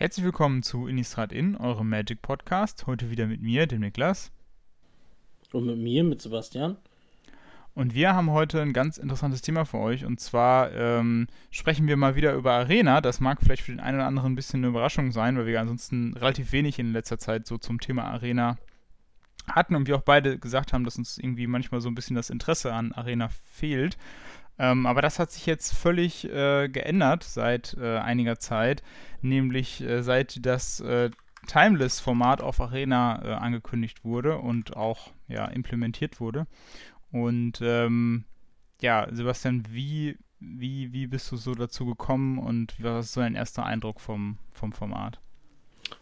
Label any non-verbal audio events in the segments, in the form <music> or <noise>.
Herzlich willkommen zu Innistrad In, eurem Magic Podcast. Heute wieder mit mir, dem Niklas. Und mit mir, mit Sebastian. Und wir haben heute ein ganz interessantes Thema für euch. Und zwar ähm, sprechen wir mal wieder über Arena. Das mag vielleicht für den einen oder anderen ein bisschen eine Überraschung sein, weil wir ansonsten relativ wenig in letzter Zeit so zum Thema Arena hatten und wir auch beide gesagt haben, dass uns irgendwie manchmal so ein bisschen das Interesse an Arena fehlt. Ähm, aber das hat sich jetzt völlig äh, geändert seit äh, einiger Zeit, nämlich äh, seit das äh, Timeless-Format auf Arena äh, angekündigt wurde und auch ja, implementiert wurde. Und ähm, ja, Sebastian, wie, wie, wie bist du so dazu gekommen und was ist so dein erster Eindruck vom, vom Format?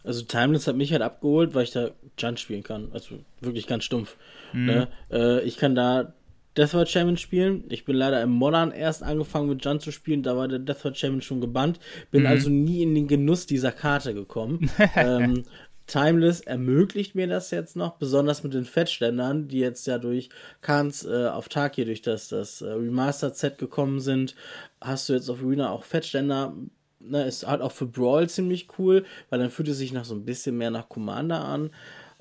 Also Timeless hat mich halt abgeholt, weil ich da Junt spielen kann. Also wirklich ganz stumpf. Mhm. Ne? Äh, ich kann da Deathwatch Champion spielen. Ich bin leider im Modern erst angefangen mit Jun zu spielen, da war der Deathwatch Champion schon gebannt. Bin mhm. also nie in den Genuss dieser Karte gekommen. <laughs> ähm, Timeless ermöglicht mir das jetzt noch, besonders mit den Fettständern, die jetzt ja durch Kans äh, auf Tag hier durch das, das äh, Remastered-Set gekommen sind. Hast du jetzt auf Arena auch Fettständer. Ne, ist halt auch für Brawl ziemlich cool, weil dann fühlt es sich noch so ein bisschen mehr nach Commander an.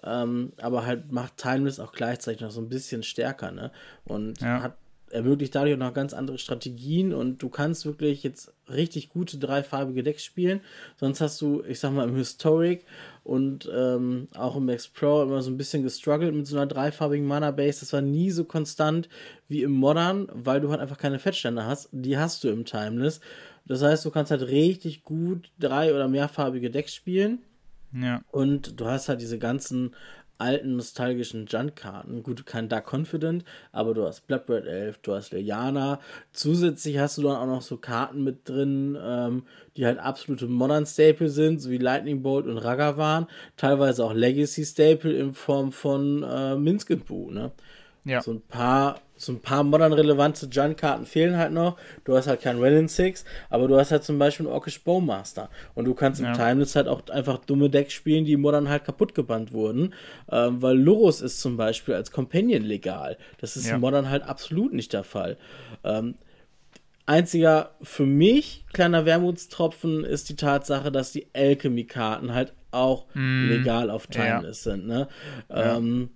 Ähm, aber halt macht Timeless auch gleichzeitig noch so ein bisschen stärker, ne? Und ja. hat ermöglicht dadurch auch noch ganz andere Strategien und du kannst wirklich jetzt richtig gute dreifarbige Decks spielen. Sonst hast du, ich sag mal, im Historic und ähm, auch im Max Pro immer so ein bisschen gestruggelt mit so einer dreifarbigen Mana-Base. Das war nie so konstant wie im Modern, weil du halt einfach keine Fettstände hast. Die hast du im Timeless. Das heißt, du kannst halt richtig gut drei- oder mehrfarbige Decks spielen ja. Und du hast halt diese ganzen alten nostalgischen Junt-Karten. Gut, kein Dark Confident, aber du hast Bloodbird Elf, du hast Liliana. Zusätzlich hast du dann auch noch so Karten mit drin, ähm, die halt absolute Modern Staple sind, so wie Lightning Bolt und Ragavan. Teilweise auch Legacy Staple in Form von äh, Minskenbu, ne? Ja. So ein paar so ein paar modern relevante Junk-Karten fehlen halt noch. Du hast halt kein Renin 6, aber du hast halt zum Beispiel einen Orkish Bowmaster. Und du kannst im ja. Timeless halt auch einfach dumme Decks spielen, die modern halt kaputt gebannt wurden. Ähm, weil Lurus ist zum Beispiel als Companion legal. Das ist ja. modern halt absolut nicht der Fall. Ähm, einziger für mich kleiner Wermutstropfen ist die Tatsache, dass die Alchemy-Karten halt auch mm. legal auf Timeless ja. sind. Ne? Ähm,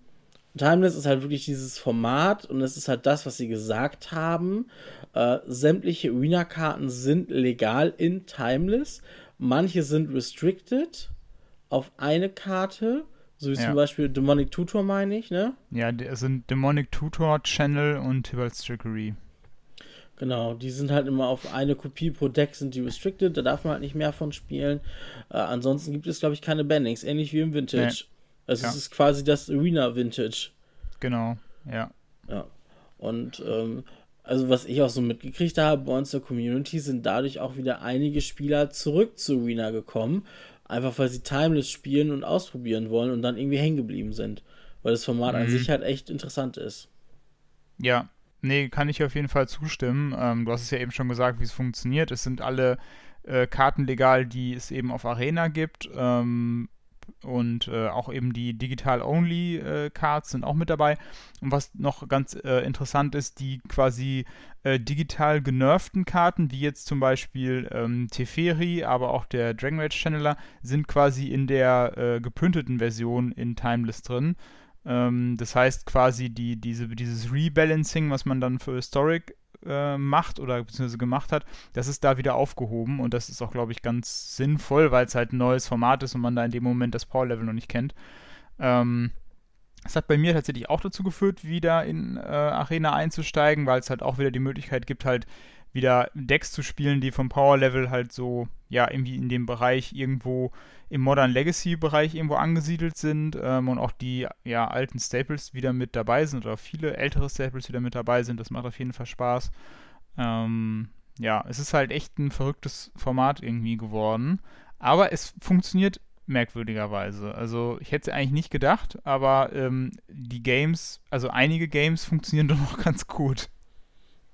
Timeless ist halt wirklich dieses Format und es ist halt das, was sie gesagt haben. Äh, sämtliche Arena-Karten sind legal in Timeless. Manche sind restricted auf eine Karte. So wie ja. zum Beispiel Demonic Tutor, meine ich, ne? Ja, es sind Demonic Tutor, Channel und Tibalt's Trickery. Genau, die sind halt immer auf eine Kopie pro Deck sind die restricted, da darf man halt nicht mehr von spielen. Äh, ansonsten gibt es, glaube ich, keine Bannings, ähnlich wie im Vintage. Nee. Also ja. es ist quasi das Arena Vintage. Genau, ja. Ja. Und ähm, also was ich auch so mitgekriegt habe bei uns der Community, sind dadurch auch wieder einige Spieler zurück zu Arena gekommen. Einfach weil sie Timeless spielen und ausprobieren wollen und dann irgendwie hängen geblieben sind. Weil das Format mhm. an sich halt echt interessant ist. Ja, nee, kann ich auf jeden Fall zustimmen. Ähm, du hast es ja eben schon gesagt, wie es funktioniert. Es sind alle äh, Karten legal, die es eben auf Arena gibt. Ähm, und äh, auch eben die Digital-Only-Cards äh, sind auch mit dabei. Und was noch ganz äh, interessant ist, die quasi äh, digital genervten Karten, wie jetzt zum Beispiel ähm, Teferi, aber auch der Dragon Rage Channeler, sind quasi in der äh, geprinteten Version in Timeless drin. Ähm, das heißt quasi die, diese, dieses Rebalancing, was man dann für Historic äh, macht oder beziehungsweise gemacht hat, das ist da wieder aufgehoben und das ist auch, glaube ich, ganz sinnvoll, weil es halt ein neues Format ist und man da in dem Moment das Power-Level noch nicht kennt. Ähm, das hat bei mir tatsächlich auch dazu geführt, wieder in äh, Arena einzusteigen, weil es halt auch wieder die Möglichkeit gibt, halt wieder Decks zu spielen, die vom Power Level halt so, ja, irgendwie in dem Bereich irgendwo im Modern Legacy Bereich irgendwo angesiedelt sind ähm, und auch die ja, alten Staples wieder mit dabei sind oder viele ältere Staples wieder mit dabei sind. Das macht auf jeden Fall Spaß. Ähm, ja, es ist halt echt ein verrücktes Format irgendwie geworden. Aber es funktioniert merkwürdigerweise. Also ich hätte es eigentlich nicht gedacht, aber ähm, die Games, also einige Games funktionieren <laughs> doch noch ganz gut.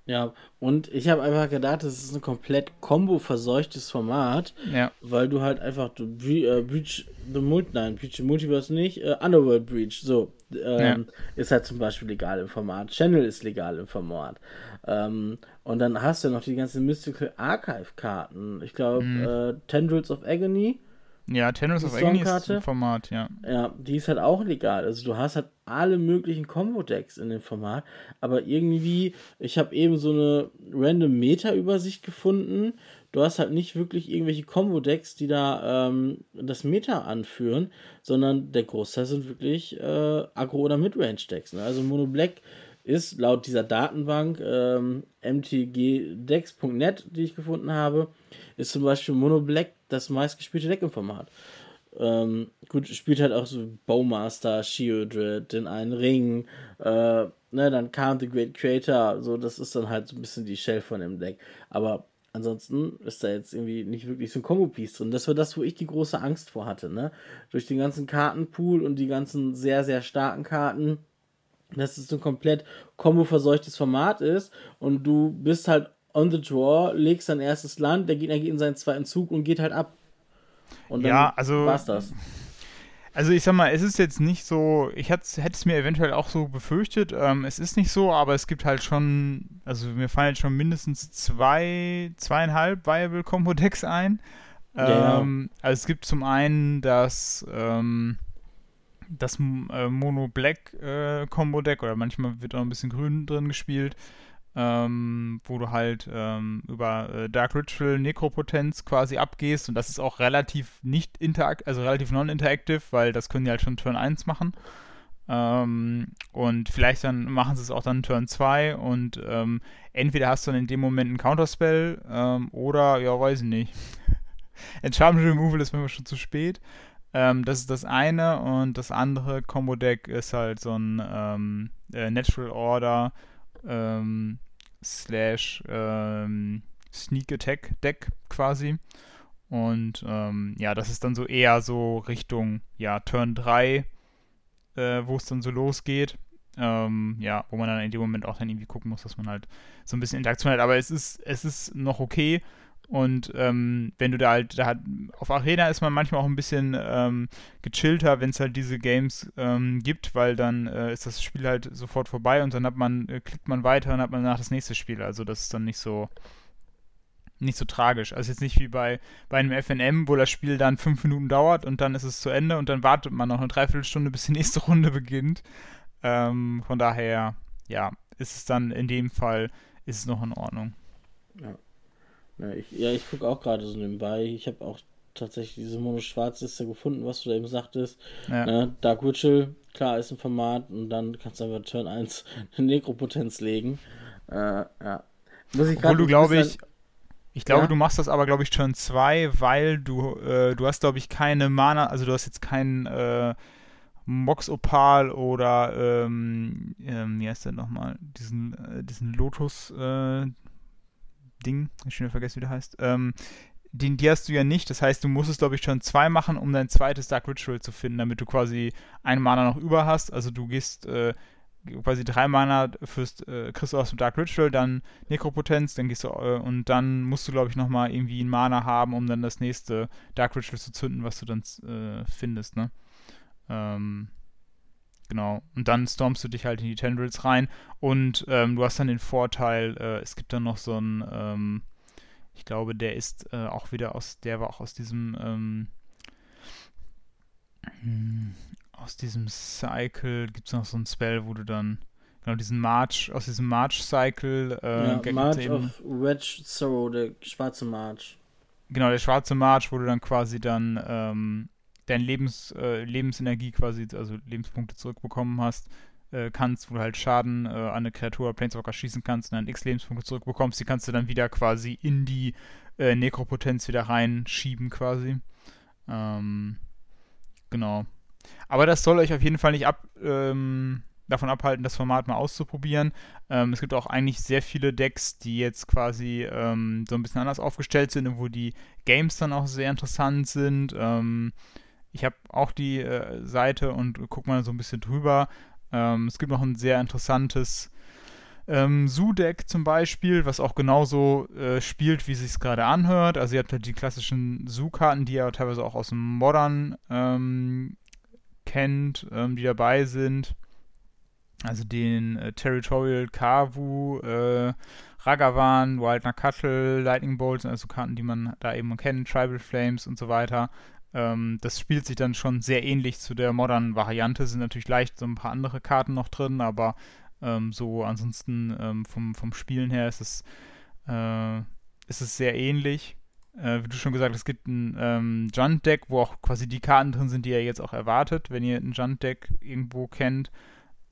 Ja, und ich habe einfach gedacht, das ist ein komplett Combo-verseuchtes Format, ja. weil du halt einfach du, äh, Breach the Multi, nein, Breach the Multiverse nicht, äh, Underworld Breach, so, ähm, ja. ist halt zum Beispiel legal im Format, Channel ist legal im Format. Ähm, und dann hast du noch die ganzen Mystical Archive-Karten, ich glaube, mhm. äh, Tendrils of Agony Ja, Tennis of Agony ist ein Format, ja. Ja, die ist halt auch legal. Also du hast halt alle möglichen Combo-Decks in dem Format, aber irgendwie, ich habe eben so eine random Meta-Übersicht gefunden. Du hast halt nicht wirklich irgendwelche Combo-Decks, die da ähm, das Meta anführen, sondern der Großteil sind wirklich äh, Agro- oder Midrange-Decks. Ne? Also Mono Black ist laut dieser Datenbank ähm, mtgdex.net, die ich gefunden habe, ist zum Beispiel Mono Black das meistgespielte Deck im Format. Ähm, gut, spielt halt auch so Bowmaster, Shieldred, den einen Ring, äh, ne, dann kam The Great Creator, so, das ist dann halt so ein bisschen die Shell von dem Deck. Aber ansonsten ist da jetzt irgendwie nicht wirklich so ein Combo-Piece drin. Das war das, wo ich die große Angst vor hatte, ne? Durch den ganzen Kartenpool und die ganzen sehr, sehr starken Karten dass es ein komplett kombo-verseuchtes Format ist und du bist halt on the draw, legst dein erstes Land, der Gegner geht in seinen zweiten Zug und geht halt ab. Und dann ja, also, war's das. Also ich sag mal, es ist jetzt nicht so, ich hätte es mir eventuell auch so befürchtet, ähm, es ist nicht so, aber es gibt halt schon, also mir fallen jetzt schon mindestens zwei, zweieinhalb Viable Combo Decks ein. Ähm, ja. Also es gibt zum einen das, ähm, das äh, Mono Black äh, Combo Deck oder manchmal wird auch ein bisschen grün drin gespielt, ähm, wo du halt ähm, über äh, Dark Ritual Nekropotenz quasi abgehst und das ist auch relativ nicht interakt, also relativ non-interactive, weil das können die halt schon Turn 1 machen. Ähm, und vielleicht dann machen sie es auch dann Turn 2 und ähm, entweder hast du dann in dem Moment einen Counterspell ähm, oder, ja, weiß ich nicht. <laughs> Enchantment Removal ist manchmal schon zu spät. Ähm, das ist das eine und das andere Combo-Deck ist halt so ein ähm, äh, Natural Order ähm, slash ähm, Sneak Attack Deck quasi. Und ähm, ja, das ist dann so eher so Richtung ja, Turn 3, äh, wo es dann so losgeht. Ähm, ja, wo man dann in dem Moment auch dann irgendwie gucken muss, dass man halt so ein bisschen Interaktion hat. Aber es ist, es ist noch okay. Und ähm, wenn du da halt, da hat, auf Arena ist man manchmal auch ein bisschen ähm, gechillter, wenn es halt diese Games ähm, gibt, weil dann äh, ist das Spiel halt sofort vorbei und dann hat man, äh, klickt man weiter und hat man danach das nächste Spiel. Also das ist dann nicht so nicht so tragisch. Also jetzt nicht wie bei, bei einem FNM, wo das Spiel dann fünf Minuten dauert und dann ist es zu Ende und dann wartet man noch eine Dreiviertelstunde, bis die nächste <laughs> Runde beginnt. Ähm, von daher, ja, ist es dann in dem Fall, ist es noch in Ordnung. Ja. Ja, ich, ja, ich gucke auch gerade so nebenbei. Ich habe auch tatsächlich diese Mono-Schwarz-Liste gefunden, was du da eben sagtest. Ja. Ne? Dark Witchel, klar, ist ein Format und dann kannst du einfach Turn 1 eine <laughs> Nekropotenz legen. Äh, ja. Muss ich Obwohl du, glaube ich, ich glaube, ja? du machst das aber, glaube ich, Turn 2, weil du, äh, du hast, glaube ich, keine Mana, also du hast jetzt keinen äh, Mox Opal oder, ähm, ähm, wie heißt der nochmal, diesen, äh, diesen Lotus, äh, Ding, ich schon vergessen, wie der heißt, ähm, den, die hast du ja nicht. Das heißt, du musstest, glaube ich, schon zwei machen, um dein zweites Dark Ritual zu finden, damit du quasi einen Mana noch über hast. Also du gehst äh, quasi drei Mana fürs, äh, kriegst du aus dem Dark Ritual, dann Nekropotenz, dann gehst du, äh, und dann musst du, glaube ich, nochmal irgendwie einen Mana haben, um dann das nächste Dark Ritual zu zünden, was du dann äh, findest, ne? Ähm, Genau. Und dann stormst du dich halt in die Tendrils rein und ähm, du hast dann den Vorteil, äh, es gibt dann noch so ein, ähm, ich glaube, der ist äh, auch wieder aus, der war auch aus diesem, ähm, hm, aus diesem Cycle, gibt es noch so ein Spell, wo du dann, genau, diesen March, aus diesem March-Cycle, äh, ja, March of Wedge Sorrow, der schwarze March. Genau, der schwarze March, wo du dann quasi dann, ähm, deine Lebens, äh, Lebensenergie quasi, also Lebenspunkte zurückbekommen hast, äh, kannst, wo du halt Schaden äh, an eine Kreatur Planeswalker schießen kannst und dann x Lebenspunkte zurückbekommst, die kannst du dann wieder quasi in die äh, Nekropotenz wieder reinschieben quasi. Ähm, genau. Aber das soll euch auf jeden Fall nicht ab, ähm, davon abhalten, das Format mal auszuprobieren. Ähm, es gibt auch eigentlich sehr viele Decks, die jetzt quasi ähm, so ein bisschen anders aufgestellt sind und wo die Games dann auch sehr interessant sind. Ähm, ich habe auch die äh, Seite und gucke mal so ein bisschen drüber. Ähm, es gibt noch ein sehr interessantes ähm, Zoo-Deck zum Beispiel, was auch genauso äh, spielt, wie es sich gerade anhört. Also ihr habt halt die klassischen Zoo-Karten, die ihr teilweise auch aus dem Modern ähm, kennt, ähm, die dabei sind. Also den äh, Territorial Kavu, äh, Ragavan, Wild Nakatl, Lightning Bolts, also Karten, die man da eben kennt, Tribal Flames und so weiter. Ähm, das spielt sich dann schon sehr ähnlich zu der modernen Variante. Sind natürlich leicht so ein paar andere Karten noch drin, aber ähm, so ansonsten ähm, vom, vom Spielen her ist es, äh, ist es sehr ähnlich. Äh, wie du schon gesagt hast, es gibt ein ähm, Junt-Deck, wo auch quasi die Karten drin sind, die ihr jetzt auch erwartet, wenn ihr ein Junt-Deck irgendwo kennt.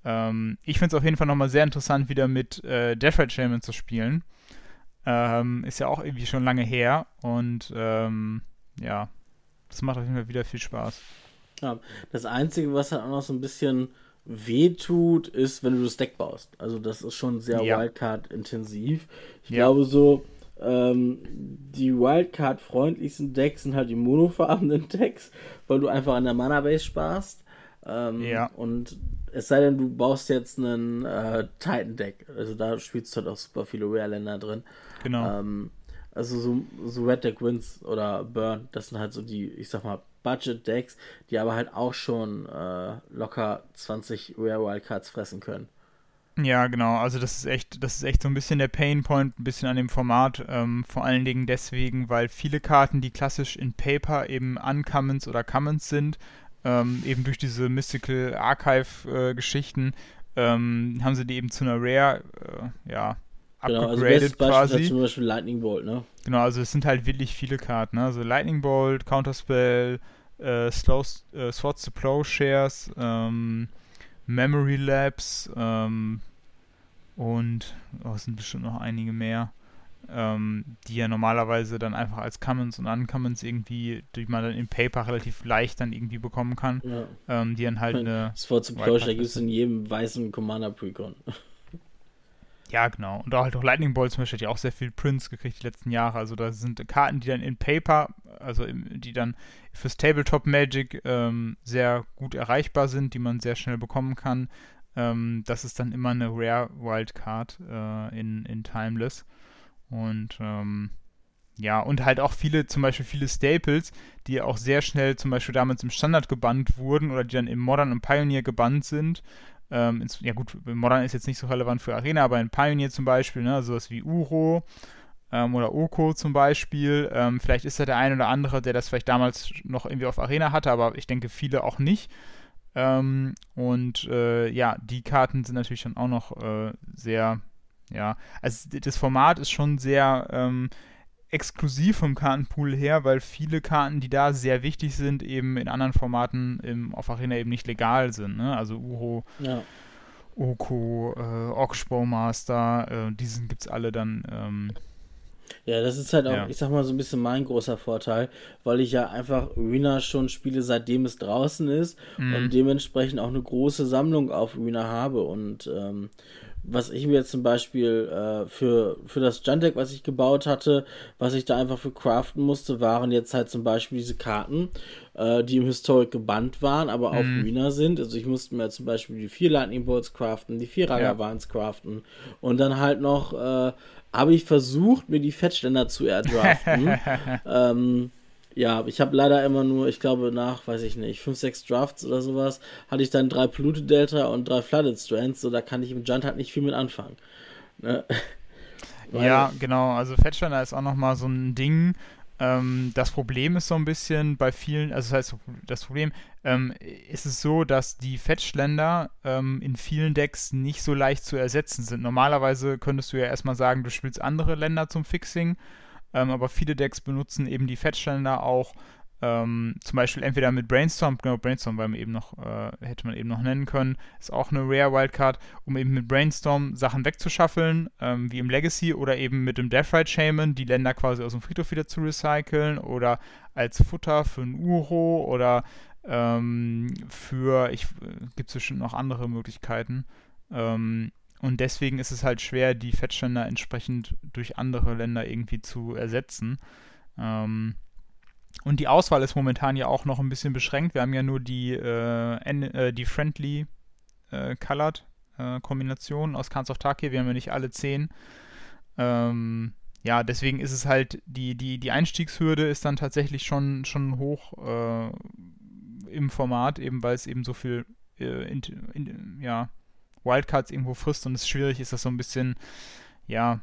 Ähm, ich finde es auf jeden Fall nochmal sehr interessant, wieder mit äh, Death Shaman zu spielen. Ähm, ist ja auch irgendwie schon lange her und ähm, ja, das macht auf jeden Fall wieder viel Spaß. Ja, das Einzige, was halt auch noch so ein bisschen wehtut, ist, wenn du das Deck baust. Also das ist schon sehr ja. Wildcard-intensiv. Ich ja. glaube so, ähm, die Wildcard-freundlichsten Decks sind halt die monofarbenen <laughs> Decks, weil du einfach an der Mana-Base sparst. Ähm, ja. Und es sei denn, du baust jetzt einen äh, Titan-Deck. Also da spielst du halt auch super viele Rare-Länder drin. Genau. Ähm, also so, so Red Deck Wins oder Burn, das sind halt so die, ich sag mal, Budget-Decks, die aber halt auch schon äh, locker 20 Rare Wildcards fressen können. Ja, genau. Also das ist echt, das ist echt so ein bisschen der Painpoint, ein bisschen an dem Format. Ähm, vor allen Dingen deswegen, weil viele Karten, die klassisch in Paper eben Uncommons oder Commons sind, ähm, eben durch diese Mystical Archive-Geschichten, äh, ähm, haben sie die eben zu einer Rare, äh, ja, Genau, also bestes quasi. Ist zum Beispiel Lightning Bolt, ne? Genau, also es sind halt wirklich viele Karten, ne? Also Lightning Bolt, Counterspell, äh, Slow, äh, Swords to Plowshares, ähm, Memory Labs ähm, und oh, es sind bestimmt noch einige mehr, ähm, die ja normalerweise dann einfach als Commons und Uncommons irgendwie, die man dann in Paper relativ leicht dann irgendwie bekommen kann, ja. ähm, die dann halt <laughs> eine. Swords to Plowshare gibt es in jedem weißen Commander Precon. <laughs> Ja, genau. Und auch halt auch Lightning Ball zum Beispiel hat ja auch sehr viel Prints gekriegt die letzten Jahre. Also da sind Karten, die dann in Paper, also im, die dann fürs Tabletop Magic ähm, sehr gut erreichbar sind, die man sehr schnell bekommen kann. Ähm, das ist dann immer eine Rare Wildcard äh, in, in Timeless. Und ähm, ja, und halt auch viele, zum Beispiel viele Staples, die auch sehr schnell zum Beispiel damals im Standard gebannt wurden oder die dann im Modern und Pioneer gebannt sind. Ähm, ins, ja gut, Modern ist jetzt nicht so relevant für Arena, aber in Pioneer zum Beispiel, ne, sowas wie Uro ähm, oder Oko zum Beispiel. Ähm, vielleicht ist da der ein oder andere, der das vielleicht damals noch irgendwie auf Arena hatte, aber ich denke viele auch nicht. Ähm, und äh, ja, die Karten sind natürlich dann auch noch äh, sehr, ja, also das Format ist schon sehr ähm, exklusiv vom Kartenpool her, weil viele Karten, die da sehr wichtig sind, eben in anderen Formaten im, auf Arena eben nicht legal sind. Ne? Also Uro, ja. Oko, äh, Oxbowmaster, äh, diesen gibt es alle dann. Ähm, ja, das ist halt auch, ja. ich sag mal, so ein bisschen mein großer Vorteil, weil ich ja einfach Arena schon spiele, seitdem es draußen ist mhm. und dementsprechend auch eine große Sammlung auf Arena habe und ähm, was ich mir jetzt zum Beispiel äh, für, für das Jundek, was ich gebaut hatte, was ich da einfach für craften musste, waren jetzt halt zum Beispiel diese Karten, äh, die im Historic gebannt waren, aber auf mhm. Arena sind. Also ich musste mir zum Beispiel die vier Lightning Bolts craften, die vier Ragavans ja. craften und dann halt noch äh, habe ich versucht, mir die Fettständer zu erdraften. <laughs> ähm, ja, ich habe leider immer nur, ich glaube nach, weiß ich nicht, 5, 6 Drafts oder sowas, hatte ich dann drei Polluted Delta und drei Flooded Strands, so da kann ich im Junt halt nicht viel mit anfangen. Ne? <laughs> ja, genau, also Fettständer ist auch nochmal so ein Ding. Ähm, das Problem ist so ein bisschen bei vielen, also das heißt, das Problem ähm, ist es so, dass die Fettschländer ähm, in vielen Decks nicht so leicht zu ersetzen sind. Normalerweise könntest du ja erstmal sagen, du spielst andere Länder zum Fixing ähm, aber viele Decks benutzen eben die Fettständer auch ähm, zum Beispiel entweder mit Brainstorm, genau, Brainstorm weil man eben noch, äh, hätte man eben noch nennen können, ist auch eine Rare Wildcard, um eben mit Brainstorm Sachen wegzuschaffeln, ähm, wie im Legacy, oder eben mit dem Deathrite Shaman die Länder quasi aus dem Friedhof wieder zu recyceln oder als Futter für ein Uro oder ähm, für, ich, äh, gibt es bestimmt noch andere Möglichkeiten. Ähm, und deswegen ist es halt schwer, die Fettständer entsprechend durch andere Länder irgendwie zu ersetzen. Ähm, und die Auswahl ist momentan ja auch noch ein bisschen beschränkt. Wir haben ja nur die, äh, äh, die Friendly äh, Colored äh, Kombination aus Khans of Taki. Wir haben ja nicht alle zehn. Ähm, ja, deswegen ist es halt, die, die, die Einstiegshürde ist dann tatsächlich schon, schon hoch äh, im Format, eben weil es eben so viel äh, in, in, ja, Wildcards irgendwo frisst und es schwierig ist, das so ein bisschen, ja,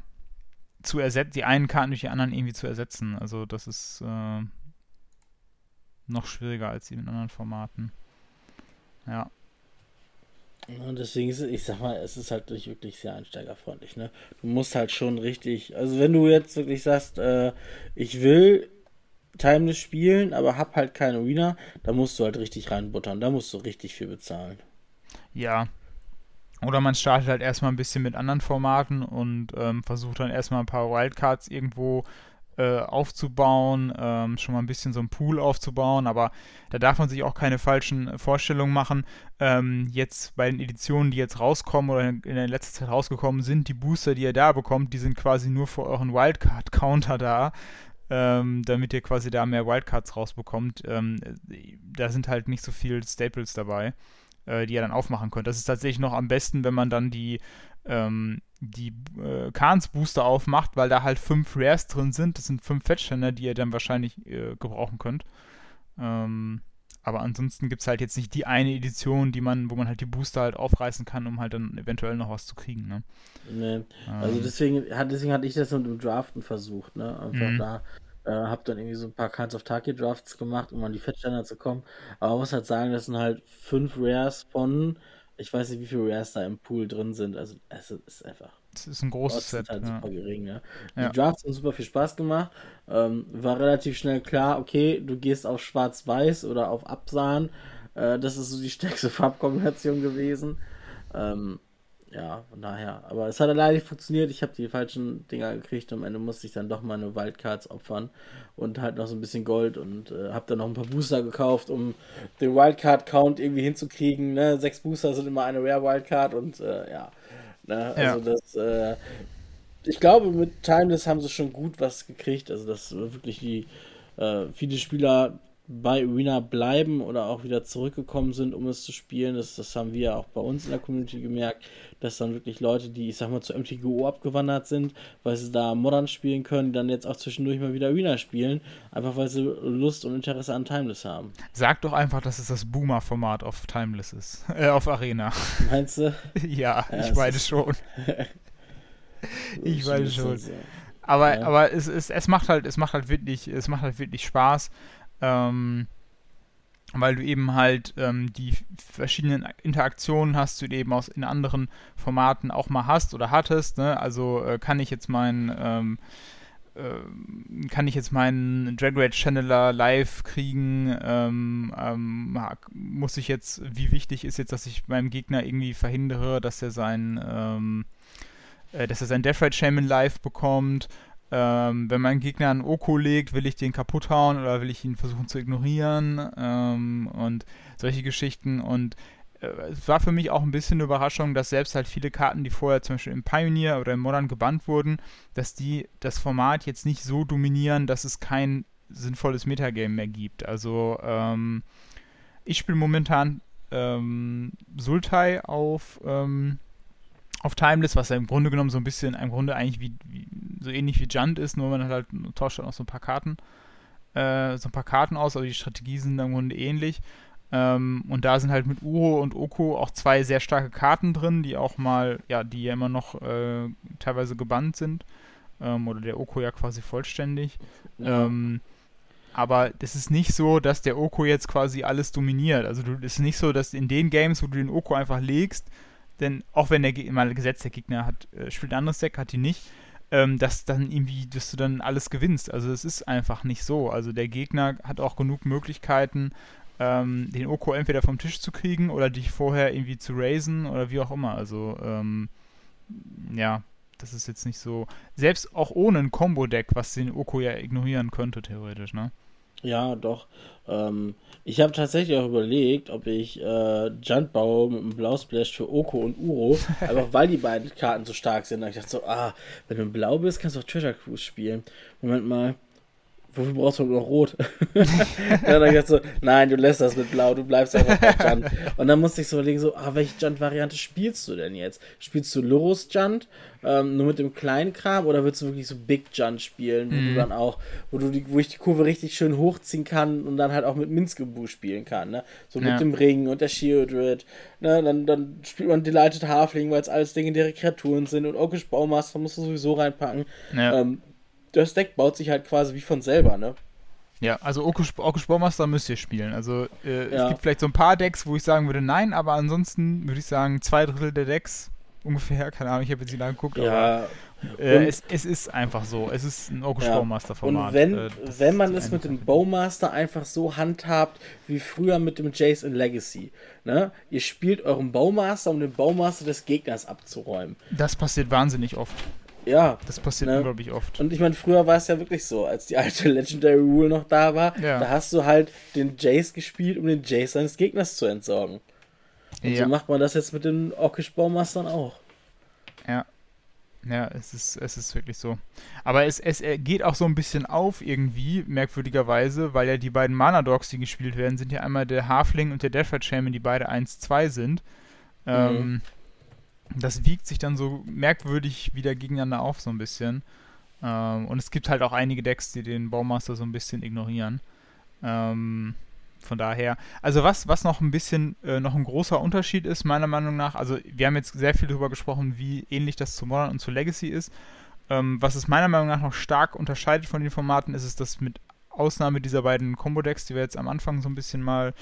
zu ersetzen, die einen Karten durch die anderen irgendwie zu ersetzen. Also das ist äh, noch schwieriger als in anderen Formaten. Ja. Und deswegen ist es, ich sag mal, es ist halt wirklich sehr einsteigerfreundlich, ne? Du musst halt schon richtig, also wenn du jetzt wirklich sagst, äh, ich will Timeless spielen, aber hab halt keine Arena, da musst du halt richtig reinbuttern, da musst du richtig viel bezahlen. Ja. Oder man startet halt erstmal ein bisschen mit anderen Formaten und ähm, versucht dann erstmal ein paar Wildcards irgendwo äh, aufzubauen, ähm, schon mal ein bisschen so einen Pool aufzubauen, aber da darf man sich auch keine falschen Vorstellungen machen. Ähm, jetzt bei den Editionen, die jetzt rauskommen oder in, der letzten Zeit rausgekommen sind, die Booster, die ihr da bekommt, die sind quasi nur für euren Wildcard-Counter da. Ähm, damit ihr quasi da mehr Wildcards rausbekommt. Ähm, da sind halt nicht so viele Staples dabei, äh, die ihr dann aufmachen könnt. Das ist tatsächlich noch am besten, wenn man dann die ähm, die äh, Kahns Booster aufmacht, weil da halt fünf Rares drin sind. Das sind fünf Fettständer, die ihr dann wahrscheinlich äh, gebrauchen könnt. Ähm, aber ansonsten gibt es halt jetzt nicht die eine Edition, die man, wo man halt die Booster halt aufreißen kann, um halt dann eventuell noch was zu kriegen, ne? Nee. Also ähm. deswegen, deswegen hatte ich das mit dem Draften versucht, ne? Einfach mhm. da äh, hab dann irgendwie so ein paar Kinds of Target Drafts gemacht, um an die Fettständer zu kommen. Aber man muss halt sagen, das sind halt fünf Rares von ich weiß nicht, wie viele Rares da im Pool drin sind. Also es ist einfach. Es ist ein großes Set. Halt ja. super gering, ja. Die ja. Drafts haben super viel Spaß gemacht. Ähm, war relativ schnell klar, okay, du gehst auf Schwarz-Weiß oder auf Absahen. Äh, das ist so die stärkste Farbkombination gewesen. Ähm, ja, von daher. Aber es hat leider nicht funktioniert. Ich habe die falschen Dinger gekriegt und am Ende musste ich dann doch meine Wildcards opfern und halt noch so ein bisschen Gold und äh, habe dann noch ein paar Booster gekauft, um den Wildcard-Count irgendwie hinzukriegen. Ne? Sechs Booster sind immer eine Rare Wildcard und äh, ja. Ne? Also ja. das. Äh, ich glaube, mit Timeless haben sie schon gut was gekriegt. Also, dass wirklich die äh, viele Spieler bei Arena bleiben oder auch wieder zurückgekommen sind, um es zu spielen. Das, das haben wir auch bei uns in der Community gemerkt, dass dann wirklich Leute, die, ich sag mal, zu MTGO abgewandert sind, weil sie da Modern spielen können, dann jetzt auch zwischendurch mal wieder Arena spielen, einfach weil sie Lust und Interesse an Timeless haben. Sag doch einfach, dass es das Boomer-Format auf Timeless ist, <laughs> äh, auf Arena. <laughs> Meinst du? <laughs> ja, ja, ich meine schon. ich meine schon. Aber, ja. aber es, es, es macht halt, es macht halt wirklich, es macht halt wirklich Spaß ähm, weil du eben halt ähm, die verschiedenen Interaktionen hast, die du eben aus in anderen Formaten auch mal hast oder hattest. Ne? Also äh, kann ich jetzt meinen ähm, äh, kann ich jetzt meinen Drag Race Channeler live kriegen? Ähm, ähm, muss ich jetzt, wie wichtig ist jetzt, dass ich meinem Gegner irgendwie verhindere, dass er sein, ähm, äh, dass er sein Death Rate Shaman live bekommt? Ähm, wenn mein Gegner einen Oko legt, will ich den kaputt hauen oder will ich ihn versuchen zu ignorieren ähm, und solche Geschichten. Und äh, es war für mich auch ein bisschen eine Überraschung, dass selbst halt viele Karten, die vorher zum Beispiel im Pioneer oder im Modern gebannt wurden, dass die das Format jetzt nicht so dominieren, dass es kein sinnvolles Metagame mehr gibt. Also ähm, ich spiele momentan ähm, Sultai auf ähm, auf Timeless, was ja im Grunde genommen so ein bisschen, im Grunde eigentlich wie, wie so ähnlich wie Junt ist, nur man halt tauscht dann auch so ein paar Karten, äh, so ein paar Karten aus, aber die Strategie sind im Grunde ähnlich. Ähm, und da sind halt mit Uro und Oko auch zwei sehr starke Karten drin, die auch mal, ja, die ja immer noch äh, teilweise gebannt sind. Ähm, oder der Oko ja quasi vollständig. Ja. Ähm, aber es ist nicht so, dass der Oko jetzt quasi alles dominiert. Also es ist nicht so, dass in den Games, wo du den Oko einfach legst, denn auch wenn der mal gesetzt der Gegner hat, äh, spielt ein anderes Deck, hat die nicht, ähm, dass dann irgendwie, dass du dann alles gewinnst. Also es ist einfach nicht so. Also der Gegner hat auch genug Möglichkeiten, ähm, den Oko entweder vom Tisch zu kriegen oder dich vorher irgendwie zu raisen oder wie auch immer. Also ähm, ja, das ist jetzt nicht so. Selbst auch ohne ein Combo-Deck, was den Oko ja ignorieren könnte, theoretisch, ne? Ja, doch. Ähm, ich habe tatsächlich auch überlegt, ob ich äh, Junt baue mit einem Blausplash für Oko und Uro, <laughs> einfach weil die beiden Karten so stark sind. Da ich dachte so, ah, wenn du blau bist, kannst du auch Treasure Cruise spielen. Moment mal, wofür brauchst du noch rot? <laughs> ja, dann ich so, nein, du lässt das mit blau, du bleibst einfach bei Junt. Und dann musste ich so überlegen, so, ah, welche Junt-Variante spielst du denn jetzt? Spielst du Lurus Junt, ähm, nur mit dem kleinen Kram, oder willst du wirklich so Big Junt spielen, wo mhm. du dann auch, wo du die, wo ich die Kurve richtig schön hochziehen kann und dann halt auch mit Minzgebu spielen kann, ne? So ja. mit dem Ring und der Shieldred, ne? Dann, dann spielt man Delighted Halfling, weil es alles legendäre Kreaturen sind und Okish Baumaster musst du sowieso reinpacken. Ja. Ähm, das Deck baut sich halt quasi wie von selber, ne? Ja, also Orkus Baumaster müsst ihr spielen. Also äh, ja. es gibt vielleicht so ein paar Decks, wo ich sagen würde, nein, aber ansonsten würde ich sagen, zwei Drittel der Decks <laughs> ungefähr, keine Ahnung, ich habe jetzt nicht lange geguckt, ja. aber äh, es, es, ist einfach so. Es ist ein Orkus ja. Bowmaster-Format. Und wenn, äh, wenn man es mit dem Bowmaster einfach so handhabt, wie früher mit dem Jason Legacy, ne? Ihr spielt euren Bowmaster, um den Bowmaster des Gegners abzuräumen. Das passiert wahnsinnig oft. Ja. Das passiert ne? unglaublich oft. Und ich meine, früher war es ja wirklich so, als die alte <laughs> Legendary Rule noch da war, ja. da hast du halt den Jace gespielt, um den Jace seines Gegners zu entsorgen. Und ja. so macht man das jetzt mit den Orkish Baumastern auch. Ja. Ja, es ist, es ist wirklich so. Aber es, es geht auch so ein bisschen auf irgendwie, merkwürdigerweise, weil ja die beiden Mana-Dogs, die gespielt werden, sind ja einmal der Halfling und der Deathrat Shaman, die beide 1-2 sind. Mhm. Ähm, das wiegt sich dann so merkwürdig wieder gegeneinander auf, so ein bisschen. Ähm, und es gibt halt auch einige Decks, die den Baumaster so ein bisschen ignorieren. Ähm, von daher, also was, was noch ein bisschen, äh, noch ein großer Unterschied ist, meiner Meinung nach, also wir haben jetzt sehr viel darüber gesprochen, wie ähnlich das zu Modern und zu Legacy ist. Ähm, was es meiner Meinung nach noch stark unterscheidet von den Formaten, ist es, dass mit Ausnahme dieser beiden Combo-Decks, die wir jetzt am Anfang so ein bisschen mal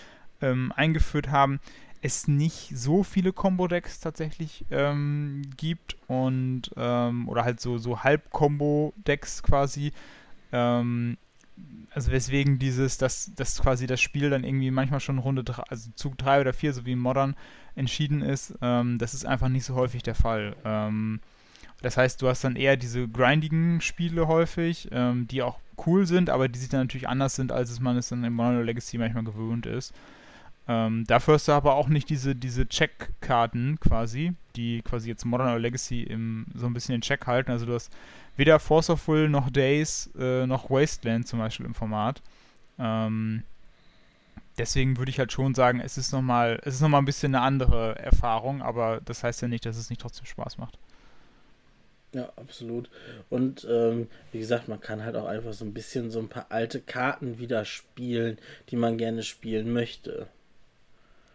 ähm, eingeführt haben, es nicht so viele Combo-Decks tatsächlich ähm, gibt und ähm, oder halt so, so Halb-Combo-Decks quasi. Ähm, also weswegen dieses, dass, dass quasi das Spiel dann irgendwie manchmal schon Runde, drei, also Zug 3 oder 4, so wie in Modern, entschieden ist, ähm, das ist einfach nicht so häufig der Fall. Ähm, das heißt, du hast dann eher diese grindigen Spiele häufig, ähm, die auch cool sind, aber die sich dann natürlich anders sind, als es man es dann in Modern Legacy manchmal gewöhnt ist. Ähm, dafür hast du aber auch nicht diese, diese Check-Karten quasi, die quasi jetzt Modern Legacy im, so ein bisschen in Check halten. Also du hast weder Force of Will noch Days äh, noch Wasteland zum Beispiel im Format. Ähm, deswegen würde ich halt schon sagen, es ist nochmal, es ein bisschen eine andere Erfahrung, aber das heißt ja nicht, dass es nicht trotzdem Spaß macht. Ja, absolut. Und ähm, wie gesagt, man kann halt auch einfach so ein bisschen so ein paar alte Karten wieder spielen, die man gerne spielen möchte.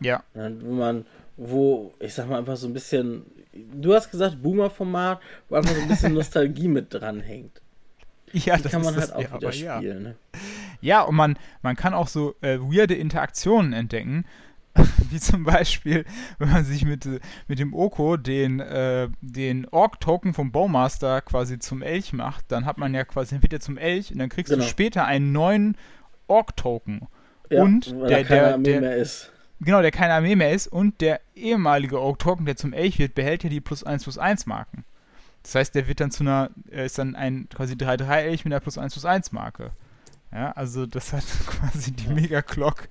Ja. Wo man, wo, ich sag mal, einfach so ein bisschen du hast gesagt Boomer-Format, wo einfach so ein bisschen <laughs> Nostalgie mit dran hängt. Ja, Die das kann man halt das, auch ja, wieder spielen. Ja. Ne? ja, und man, man kann auch so äh, weirde Interaktionen entdecken. <laughs> Wie zum Beispiel, wenn man sich mit, mit dem Oko den, äh, den Orc-Token vom Bowmaster quasi zum Elch macht, dann hat man ja quasi, wird er zum Elch und dann kriegst genau. du später einen neuen Orc-Token. Ja, und der, der, der, der ist genau, der keine Armee mehr ist und der ehemalige Oak der zum Elch wird, behält ja die plus 1 plus 1 Marken. Das heißt, der wird dann zu einer, er ist dann ein quasi 3-3 Elch mit einer plus 1 plus 1 Marke. Ja, also das hat <laughs> quasi die Mega Clock.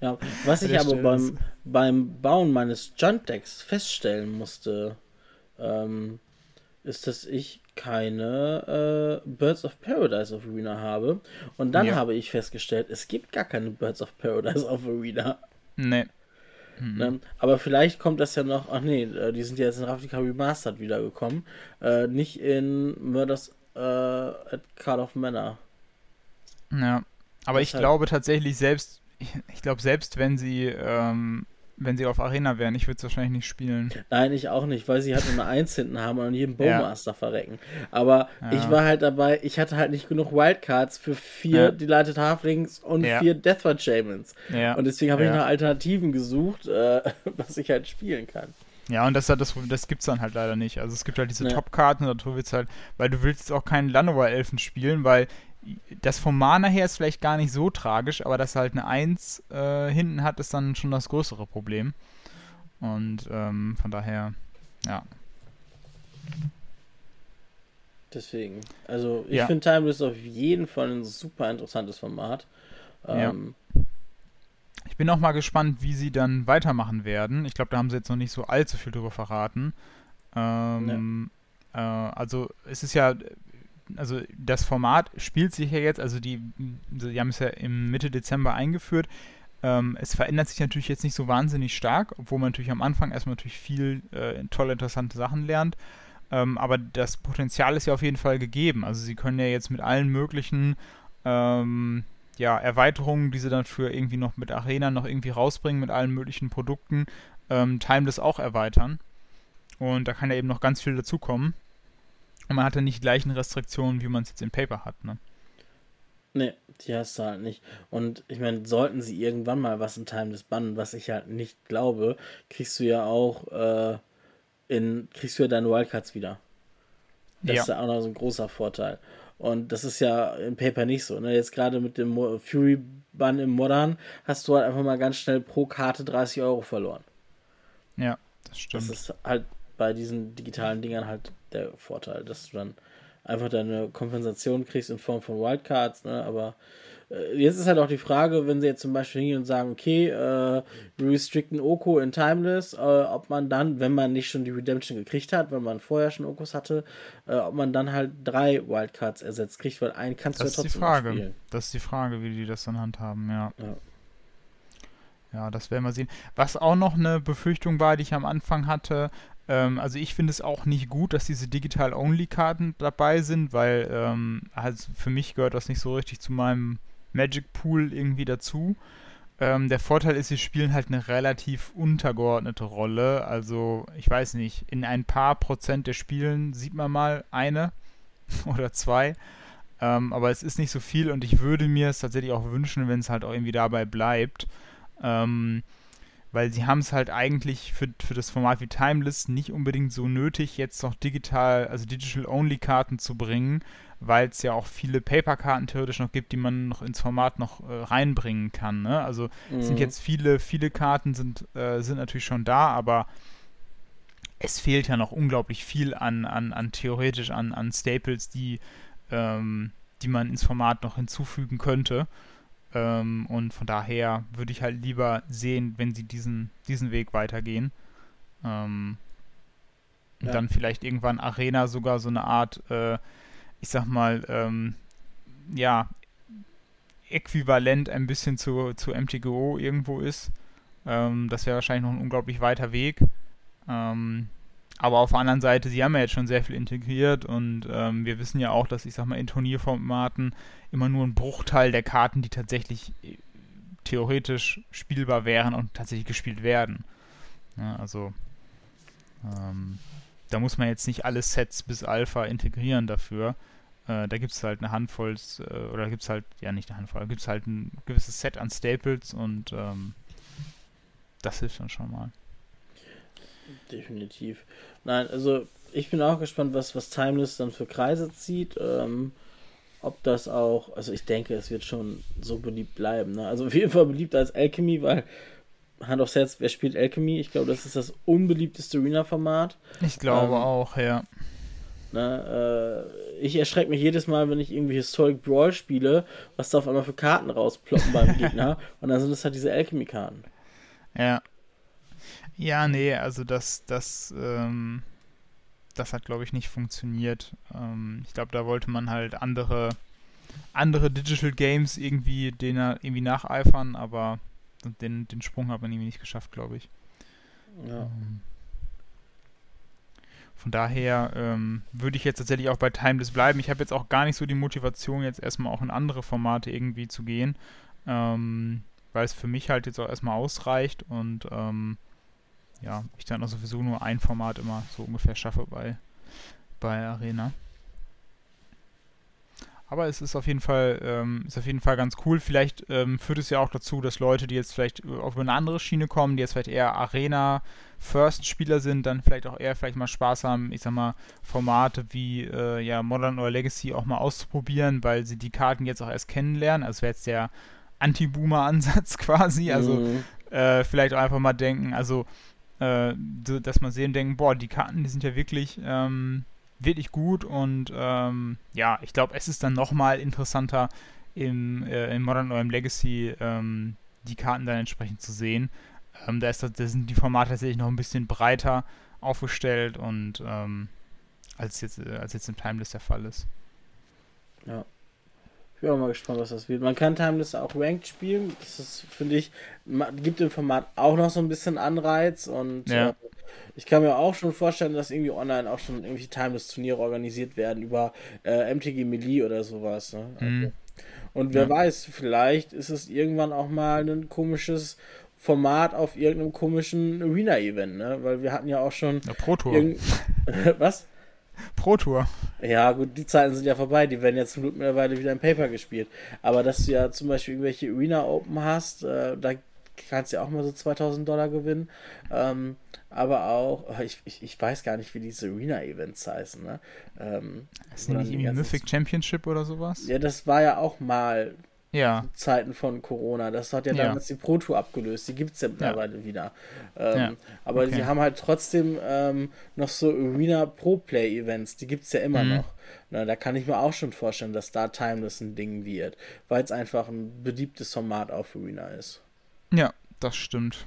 Ja, was ich aber beim, beim Bauen meines Junt-Decks feststellen musste, ähm, ist, dass ich keine äh, Birds of Paradise auf Arena habe. Und dann ja. habe ich festgestellt, es gibt gar keine Birds of Paradise auf Arena. Nee. Mhm. Ne? Aber vielleicht kommt das ja noch. Ach nee, äh, die sind ja jetzt in Ravnica Remastered wiedergekommen. Äh, nicht in Murders äh, at Card of Manor. Ja. Aber das ich halt glaube tatsächlich, selbst, ich, <laughs> ich glaube, selbst wenn sie ähm, wenn sie auf Arena wären. Ich würde es wahrscheinlich nicht spielen. Nein, ich auch nicht, weil sie halt nur eine Eins hinten haben und an jedem Bowmaster ja. verrecken. Aber ja. ich war halt dabei, ich hatte halt nicht genug Wildcards für vier ja. Delighted Halflings und vier Deathwatch Shamans. Und deswegen habe ich nach Alternativen gesucht, äh, <laughs> was ich halt spielen kann. Ja, und das, das, das gibt es dann halt leider nicht. Also es gibt halt diese nee. Top-Karten, da willst halt, weil du willst auch keinen Lanoa-Elfen spielen, weil das vom Mana her ist vielleicht gar nicht so tragisch, aber dass halt eine 1 äh, hinten hat, ist dann schon das größere Problem. Und ähm, von daher, ja. Deswegen. Also ich ja. finde Timeless auf jeden Fall ein super interessantes Format. Ähm, ja. Ich bin auch mal gespannt, wie sie dann weitermachen werden. Ich glaube, da haben sie jetzt noch nicht so allzu viel drüber verraten. Ähm, ja. äh, also es ist ja also das Format spielt sich ja jetzt, also die, die haben es ja im Mitte Dezember eingeführt. Ähm, es verändert sich natürlich jetzt nicht so wahnsinnig stark, obwohl man natürlich am Anfang erstmal natürlich viel äh, tolle, interessante Sachen lernt. Ähm, aber das Potenzial ist ja auf jeden Fall gegeben. Also sie können ja jetzt mit allen möglichen ähm, ja, Erweiterungen, die sie dann für irgendwie noch mit Arena noch irgendwie rausbringen, mit allen möglichen Produkten, ähm, Timeless auch erweitern. Und da kann ja eben noch ganz viel dazukommen. Und man hat ja nicht die gleichen Restriktionen, wie man es jetzt im Paper hat, ne? Nee, Die hast du halt nicht. Und ich meine, sollten sie irgendwann mal was in Timeless bannen, was ich halt nicht glaube, kriegst du ja auch äh, in, kriegst du ja deine Wildcards wieder. Das ja. ist ja auch noch so ein großer Vorteil. Und das ist ja im Paper nicht so. Ne? Jetzt gerade mit dem Fury-Bann im Modern hast du halt einfach mal ganz schnell pro Karte 30 Euro verloren. Ja, das stimmt. Das ist halt bei diesen digitalen Dingern halt der Vorteil, dass du dann einfach deine Kompensation kriegst in Form von Wildcards, ne? Aber äh, jetzt ist halt auch die Frage, wenn sie jetzt zum Beispiel hingehen und sagen, okay, äh, wir restricten Oko in Timeless, äh, ob man dann, wenn man nicht schon die Redemption gekriegt hat, weil man vorher schon Okos hatte, äh, ob man dann halt drei Wildcards ersetzt kriegt, weil einen kannst das du ja trotzdem ist die Frage. spielen. Das ist die Frage, wie die das dann handhaben, ja. ja. Ja, das werden wir sehen. Was auch noch eine Befürchtung war, die ich am Anfang hatte, ähm, also ich finde es auch nicht gut, dass diese Digital-Only-Karten dabei sind, weil ähm, also für mich gehört das nicht so richtig zu meinem Magic Pool irgendwie dazu. Ähm, der Vorteil ist, sie spielen halt eine relativ untergeordnete Rolle. Also ich weiß nicht, in ein paar Prozent der Spielen sieht man mal eine <laughs> oder zwei. Ähm, aber es ist nicht so viel und ich würde mir es tatsächlich auch wünschen, wenn es halt auch irgendwie dabei bleibt. Ähm, weil sie haben es halt eigentlich für, für das Format wie Timeless nicht unbedingt so nötig, jetzt noch digital, also Digital-Only-Karten zu bringen, weil es ja auch viele Paper-Karten theoretisch noch gibt, die man noch ins Format noch äh, reinbringen kann. Ne? Also mhm. sind jetzt viele, viele Karten sind, äh, sind natürlich schon da, aber es fehlt ja noch unglaublich viel an, an, an theoretisch an, an Staples, die, ähm, die man ins Format noch hinzufügen könnte. Ähm, und von daher würde ich halt lieber sehen, wenn sie diesen, diesen Weg weitergehen. Ähm, ja. Dann vielleicht irgendwann Arena sogar so eine Art, äh, ich sag mal, ähm, ja, äquivalent ein bisschen zu, zu MTGO irgendwo ist. Ähm, das wäre wahrscheinlich noch ein unglaublich weiter Weg. Ähm, aber auf der anderen Seite, sie haben ja jetzt schon sehr viel integriert und ähm, wir wissen ja auch, dass ich sag mal in Turnierformaten immer nur ein Bruchteil der Karten, die tatsächlich äh, theoretisch spielbar wären und tatsächlich gespielt werden. Ja, also ähm, da muss man jetzt nicht alle Sets bis Alpha integrieren dafür. Äh, da gibt es halt eine Handvoll, äh, oder gibt es halt, ja nicht eine Handvoll, gibt es halt ein gewisses Set an Staples und ähm, das hilft dann schon mal. Definitiv. Nein, also ich bin auch gespannt, was, was Timeless dann für Kreise zieht. Ähm, ob das auch, also ich denke, es wird schon so beliebt bleiben. Ne? Also auf jeden Fall beliebt als Alchemy, weil Hand aufs Herz, wer spielt Alchemy? Ich glaube, das ist das unbeliebteste Arena-Format. Ich glaube ähm, auch, ja. Ne, äh, ich erschrecke mich jedes Mal, wenn ich irgendwie Historic Brawl spiele, was da auf einmal für Karten rausploppen beim <laughs> Gegner. Und dann sind es halt diese Alchemy-Karten. Ja, ja, nee, also das, das, ähm, das hat, glaube ich, nicht funktioniert. Ähm, ich glaube, da wollte man halt andere, andere Digital Games irgendwie, denen irgendwie nacheifern, aber den, den Sprung hat man irgendwie nicht geschafft, glaube ich. Ja. Ähm, von daher ähm, würde ich jetzt tatsächlich auch bei Timeless bleiben. Ich habe jetzt auch gar nicht so die Motivation, jetzt erstmal auch in andere Formate irgendwie zu gehen, ähm, weil es für mich halt jetzt auch erstmal ausreicht und ähm, ja, ich dann auch sowieso nur ein Format immer so ungefähr schaffe bei, bei Arena. Aber es ist auf jeden Fall, ähm, ist auf jeden Fall ganz cool. Vielleicht ähm, führt es ja auch dazu, dass Leute, die jetzt vielleicht auf eine andere Schiene kommen, die jetzt vielleicht eher Arena-First-Spieler sind, dann vielleicht auch eher vielleicht mal Spaß haben, ich sag mal, Formate wie äh, ja, Modern oder Legacy auch mal auszuprobieren, weil sie die Karten jetzt auch erst kennenlernen. Also wäre jetzt der Anti-Boomer-Ansatz <laughs> quasi. Also mhm. äh, vielleicht auch einfach mal denken, also äh, dass man sehen denken, boah, die Karten, die sind ja wirklich, ähm, wirklich gut und ähm, ja, ich glaube, es ist dann nochmal interessanter im, äh, in Modern oder im Legacy ähm, die Karten dann entsprechend zu sehen. Ähm, da, ist das, da sind die Formate tatsächlich noch ein bisschen breiter aufgestellt und ähm, als jetzt, äh, als jetzt im Timeless der Fall ist. Ja. Ich bin auch mal gespannt, was das wird. Man kann Timeless auch Ranked spielen. Das ist, finde ich, gibt dem Format auch noch so ein bisschen Anreiz. Und ja. äh, ich kann mir auch schon vorstellen, dass irgendwie online auch schon irgendwie Timeless-Turniere organisiert werden über äh, MTG Melee oder sowas. Ne? Mhm. Also, und wer ja. weiß, vielleicht ist es irgendwann auch mal ein komisches Format auf irgendeinem komischen Arena-Event, ne? Weil wir hatten ja auch schon. Ja, Pro Tour. <laughs> was? Pro Tour. Ja, gut, die Zeiten sind ja vorbei. Die werden jetzt zum Glück mittlerweile wieder im Paper gespielt. Aber dass du ja zum Beispiel irgendwelche Arena Open hast, äh, da kannst du ja auch mal so 2000 Dollar gewinnen. Ähm, aber auch, oh, ich, ich, ich, weiß gar nicht, wie diese Arena-Events heißen. Ne? Ähm, ist nicht irgendwie Mythic Championship oder sowas? Ja, das war ja auch mal ja. Zeiten von Corona. Das hat ja damals ja. die Pro Tour abgelöst. Die gibt es ja mittlerweile ja. wieder. Ähm. Aber okay. sie haben halt trotzdem ähm, noch so Arena Pro Play Events. Die gibt es ja immer mhm. noch. Na, da kann ich mir auch schon vorstellen, dass da Timeless ein Ding wird. Weil es einfach ein beliebtes Format auf Arena ist. Ja, das stimmt.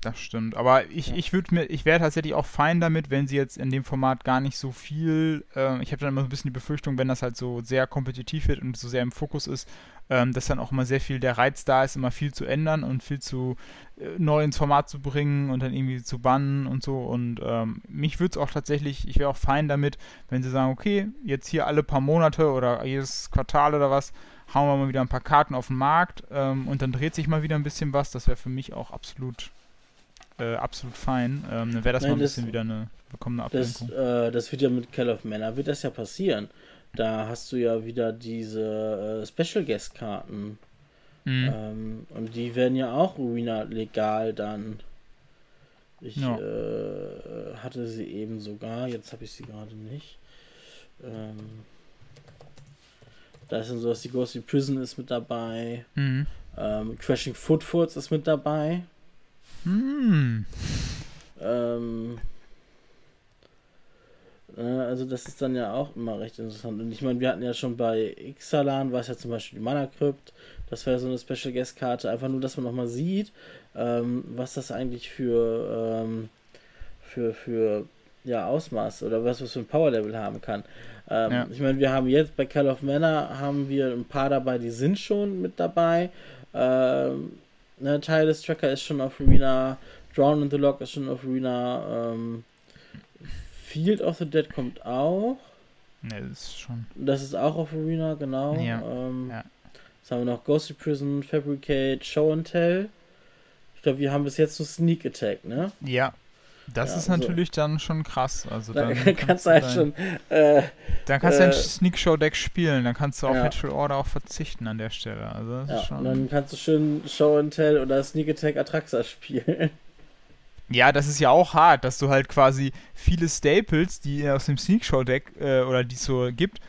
Das stimmt. Aber ich, ja. ich würde mir, ich wäre tatsächlich auch fein damit, wenn sie jetzt in dem Format gar nicht so viel, äh, ich habe dann immer so ein bisschen die Befürchtung, wenn das halt so sehr kompetitiv wird und so sehr im Fokus ist, ähm, dass dann auch immer sehr viel der Reiz da ist, immer viel zu ändern und viel zu äh, neu ins Format zu bringen und dann irgendwie zu bannen und so. Und ähm, mich würde es auch tatsächlich, ich wäre auch fein damit, wenn sie sagen, okay, jetzt hier alle paar Monate oder jedes Quartal oder was, hauen wir mal wieder ein paar Karten auf den Markt ähm, und dann dreht sich mal wieder ein bisschen was. Das wäre für mich auch absolut äh, absolut fein. Ähm, dann wäre das Nein, mal ein das, bisschen wieder eine bekommene Ablenkung. Das, äh, das wird ja mit Call of Manor, wird das ja passieren. Da hast du ja wieder diese äh, Special Guest Karten. Mhm. Ähm, und die werden ja auch Arena legal dann. Ich ja. äh, hatte sie eben sogar, jetzt habe ich sie gerade nicht. Ähm, da ist dann sowas, die Ghostly Prison ist mit dabei. Mhm. Ähm, Crashing Footfoots ist mit dabei. Hm. Ähm, äh, also das ist dann ja auch immer recht interessant. Und ich meine, wir hatten ja schon bei Ixalan, war es ja zum Beispiel die Mana Crypt, das wäre so eine Special Guest Karte, einfach nur, dass man nochmal sieht, ähm, was das eigentlich für, ähm, für, für ja, Ausmaß oder was was für ein Power Level haben kann. Ähm, ja. Ich meine, wir haben jetzt bei Call of Manor haben wir ein paar dabei, die sind schon mit dabei. Ähm, ne, Teil des Tracker ist schon auf Arena, Drown in the Lock ist schon auf Arena, ähm, Field of the Dead kommt auch. Ne, das ist schon. Das ist auch auf Arena, genau. Ja. Ähm, ja. Jetzt haben wir noch Ghostly Prison, Fabricate, Show and Tell. Ich glaube, wir haben bis jetzt so Sneak Attack, ne? Ja, das ja, ist natürlich so. dann schon krass. Also dann <laughs> kannst, kannst du halt dein, schon. Äh, dann kannst du ein äh, Sneak Show Deck spielen. Dann kannst du auf ja. Natural Order auch verzichten an der Stelle. Also ja, schon... und dann kannst du schön Show and Tell oder Sneak Attack Atraxa spielen. Ja, das ist ja auch hart, dass du halt quasi viele Staples, die aus dem Sneak Show Deck äh, oder die es so gibt,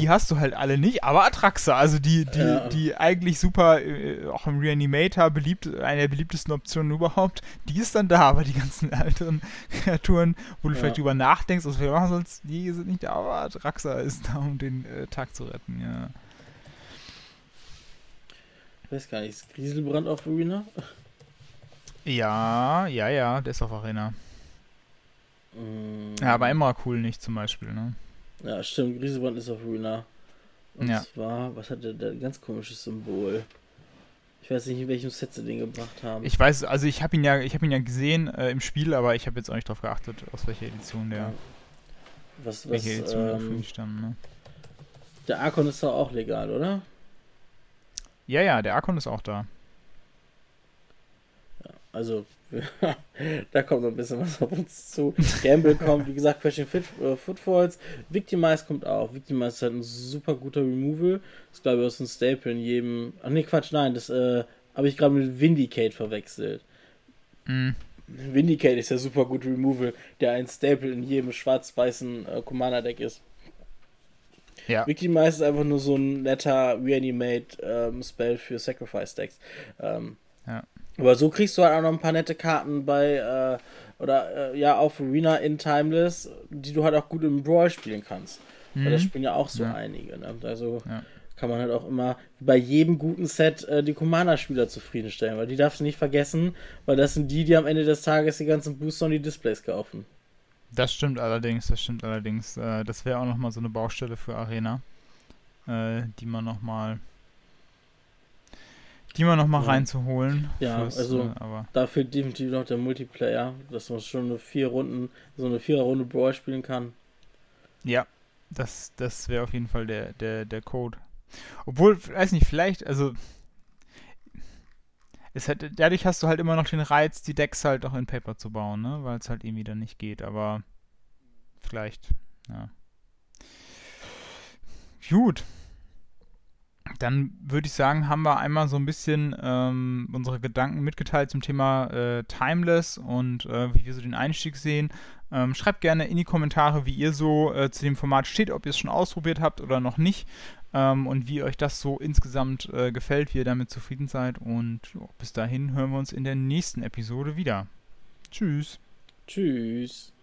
die hast du halt alle nicht, aber Atraxa, also die, die, ja. die eigentlich super, äh, auch im Reanimator beliebt, eine der beliebtesten Optionen überhaupt, die ist dann da, aber die ganzen <laughs> älteren Kreaturen, wo du ja. vielleicht drüber nachdenkst, was wir machen sonst, die sind nicht da, aber Atraxa ist da, um den äh, Tag zu retten, ja. Ich weiß gar nicht, ist Grieselbrand auf Arena? Ja, ja, ja, der ist auf Arena. Mm. Ja, aber Emrakul nicht zum Beispiel, ne? Ja, stimmt, Grieselbrand ist auf Arena. Und ja. zwar, was hat der, der ganz komisches Symbol? Ich weiß nicht, in welchem Set sie den gebracht haben. Ich weiß, also ich habe ihn ja, ich habe ihn ja gesehen äh, im Spiel, aber ich habe jetzt auch nicht darauf geachtet, aus welcher Edition der. Was, was, welche Edition ähm, für mich stand, ne? Der Arkon ist doch auch legal, oder? Ja, ja, der Arkon ist auch da. Also <laughs> da kommt noch ein bisschen was auf uns zu. Gamble kommt, wie gesagt, Crashing Fit, äh, Footfalls. Victimize kommt auch. Victimize ist halt ein super guter Removal. Das glaube ich aus ein Staple in jedem. Ach nee, Quatsch, nein, das äh, habe ich gerade mit Vindicate verwechselt. Mhm. Vindicate ist ja super gut Removal, der ein Staple in jedem schwarz-weißen äh, Commander-Deck ist. Ja. Victimize ist einfach nur so ein netter Reanimate-Spell ähm, für Sacrifice-Decks. Ähm, ja. Aber so kriegst du halt auch noch ein paar nette Karten bei, äh, oder äh, ja, auf Arena in Timeless, die du halt auch gut im Brawl spielen kannst. Mhm. Weil das spielen ja auch so ja. einige. Ne? Also ja. kann man halt auch immer bei jedem guten Set äh, die Commander-Spieler zufriedenstellen, weil die darfst du nicht vergessen, weil das sind die, die am Ende des Tages die ganzen Booster und die Displays kaufen. Das stimmt allerdings, das stimmt allerdings. Äh, das wäre auch nochmal so eine Baustelle für Arena, äh, die man nochmal die mal nochmal ja. reinzuholen. Ja, fürs, also äh, aber da fehlt definitiv noch der Multiplayer, dass man schon eine vier Runden, so eine Vierer-Runde Brawl spielen kann. Ja, das, das wäre auf jeden Fall der, der, der Code. Obwohl, weiß nicht, vielleicht, also es hat, dadurch hast du halt immer noch den Reiz, die Decks halt auch in Paper zu bauen, ne? Weil es halt irgendwie dann nicht geht, aber vielleicht, ja. Gut. Dann würde ich sagen, haben wir einmal so ein bisschen ähm, unsere Gedanken mitgeteilt zum Thema äh, Timeless und äh, wie wir so den Einstieg sehen. Ähm, schreibt gerne in die Kommentare, wie ihr so äh, zu dem Format steht, ob ihr es schon ausprobiert habt oder noch nicht ähm, und wie euch das so insgesamt äh, gefällt, wie ihr damit zufrieden seid. Und jo, bis dahin hören wir uns in der nächsten Episode wieder. Tschüss. Tschüss.